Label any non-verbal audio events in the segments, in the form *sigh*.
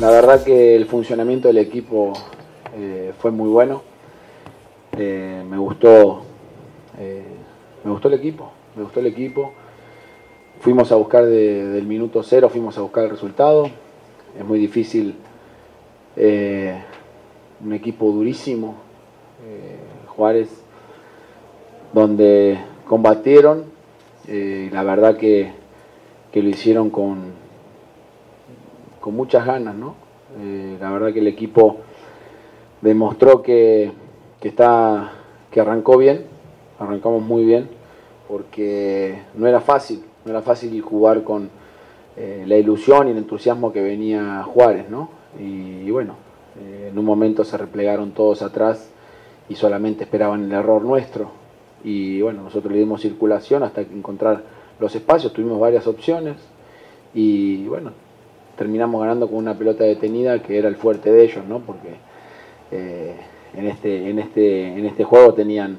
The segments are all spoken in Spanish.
La verdad que el funcionamiento del equipo eh, fue muy bueno. Eh, me gustó, eh, me gustó el equipo, me gustó el equipo. Fuimos a buscar de- del minuto cero, fuimos a buscar el resultado. Es muy difícil, un equipo durísimo, Juárez, donde combatieron. la verdad que, que lo hicieron con, con muchas ganas, ¿no? Eh, la verdad que el equipo demostró que, que está que arrancó bien, arrancamos muy bien, porque no era fácil, no era fácil jugar con eh, la ilusión y el entusiasmo que venía Juárez, ¿no? Y, bueno, eh, en un momento se replegaron todos atrás y solamente esperaban el error nuestro. Y bueno, nosotros le dimos circulación hasta encontrar los espacios, tuvimos varias opciones y bueno, terminamos ganando con una pelota detenida que era el fuerte de ellos, ¿no? Porque eh, en, este, en, este, en este juego tenían,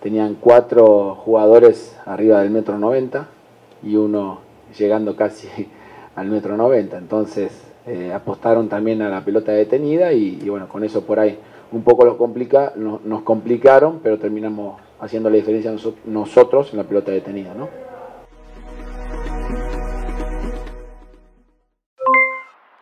tenían cuatro jugadores arriba del metro 90 y uno llegando casi *laughs* al metro 90. Entonces eh, apostaron también a la pelota detenida y, bueno, con eso por ahí un poco los complica, no- nos complicaron, pero terminamos haciendo la diferencia noso- nosotros en la pelota detenida, ¿no?